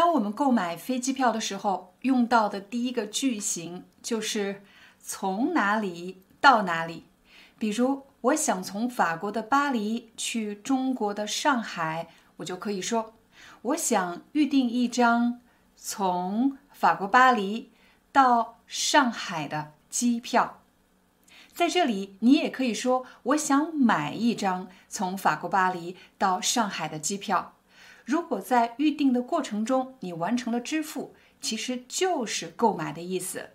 当我们购买飞机票的时候，用到的第一个句型就是从哪里到哪里。比如，我想从法国的巴黎去中国的上海，我就可以说，我想预订一张从法国巴黎到上海的机票。在这里，你也可以说，我想买一张从法国巴黎到上海的机票。如果在预定的过程中你完成了支付，其实就是购买的意思。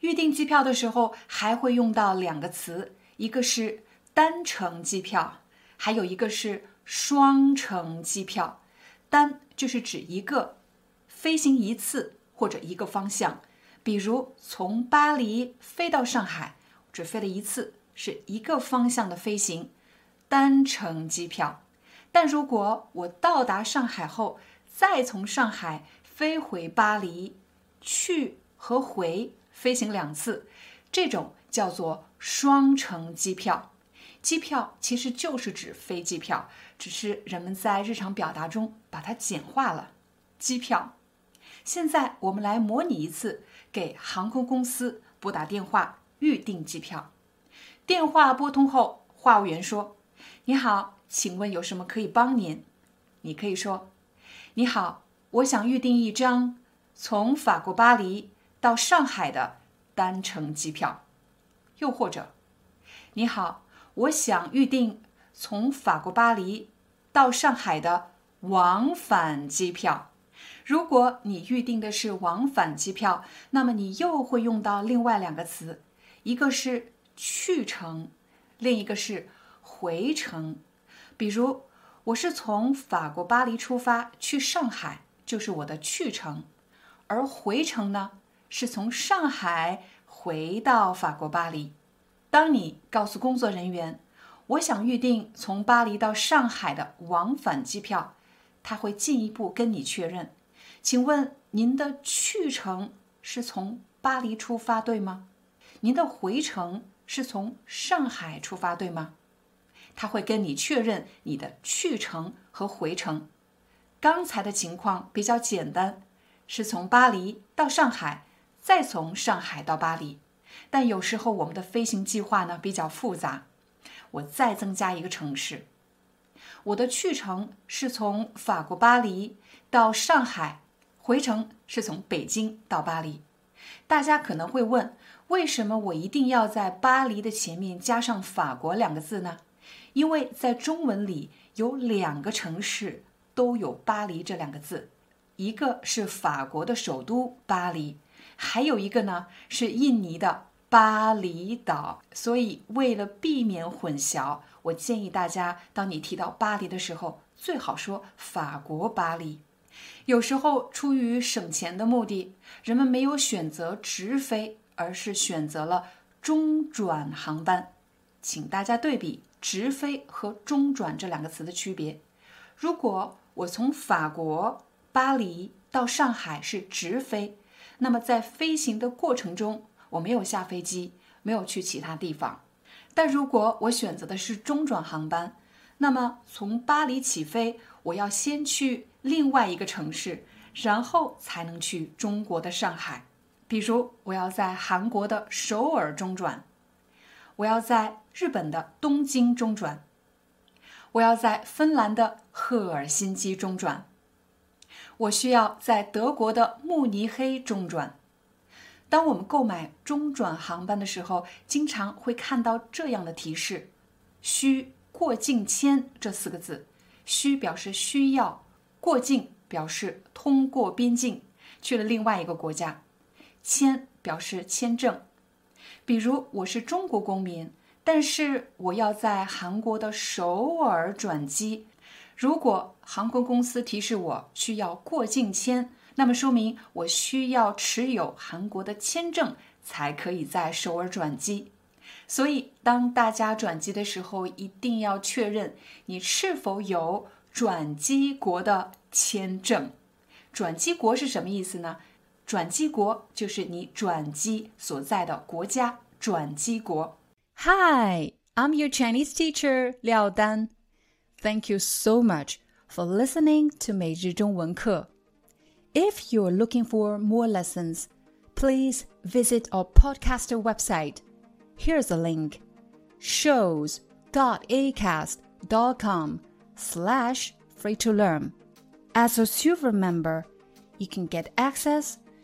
预订机票的时候还会用到两个词，一个是单程机票，还有一个是双程机票。单就是指一个飞行一次或者一个方向，比如从巴黎飞到上海，只飞了一次，是一个方向的飞行，单程机票。但如果我到达上海后，再从上海飞回巴黎，去和回飞行两次，这种叫做双程机票。机票其实就是指飞机票，只是人们在日常表达中把它简化了。机票。现在我们来模拟一次，给航空公司拨打电话预订机票。电话拨通后，话务员说：“你好。”请问有什么可以帮您？你可以说：“你好，我想预订一张从法国巴黎到上海的单程机票。”又或者：“你好，我想预订从法国巴黎到上海的往返机票。”如果你预订的是往返机票，那么你又会用到另外两个词，一个是去程，另一个是回程。比如，我是从法国巴黎出发去上海，就是我的去程；而回程呢，是从上海回到法国巴黎。当你告诉工作人员，我想预定从巴黎到上海的往返机票，他会进一步跟你确认，请问您的去程是从巴黎出发，对吗？您的回程是从上海出发，对吗？他会跟你确认你的去程和回程。刚才的情况比较简单，是从巴黎到上海，再从上海到巴黎。但有时候我们的飞行计划呢比较复杂，我再增加一个城市。我的去程是从法国巴黎到上海，回程是从北京到巴黎。大家可能会问，为什么我一定要在巴黎的前面加上法国两个字呢？因为在中文里有两个城市都有“巴黎”这两个字，一个是法国的首都巴黎，还有一个呢是印尼的巴厘岛。所以为了避免混淆，我建议大家，当你提到巴黎的时候，最好说法国巴黎。有时候出于省钱的目的，人们没有选择直飞，而是选择了中转航班。请大家对比。直飞和中转这两个词的区别。如果我从法国巴黎到上海是直飞，那么在飞行的过程中，我没有下飞机，没有去其他地方。但如果我选择的是中转航班，那么从巴黎起飞，我要先去另外一个城市，然后才能去中国的上海。比如，我要在韩国的首尔中转。我要在日本的东京中转，我要在芬兰的赫尔辛基中转，我需要在德国的慕尼黑中转。当我们购买中转航班的时候，经常会看到这样的提示：“需过境签”这四个字。需表示需要，过境表示通过边境去了另外一个国家，签表示签证。比如我是中国公民，但是我要在韩国的首尔转机。如果航空公司提示我需要过境签，那么说明我需要持有韩国的签证才可以在首尔转机。所以，当大家转机的时候，一定要确认你是否有转机国的签证。转机国是什么意思呢？转机国就是你转机所在的国家。转机国。Hi, I'm your Chinese teacher Liao Dan. Thank you so much for listening to 每日中文课。If you're looking for more lessons, please visit our podcaster website. Here's a link shows.acast.com slash free to learn. As a silver member, you can get access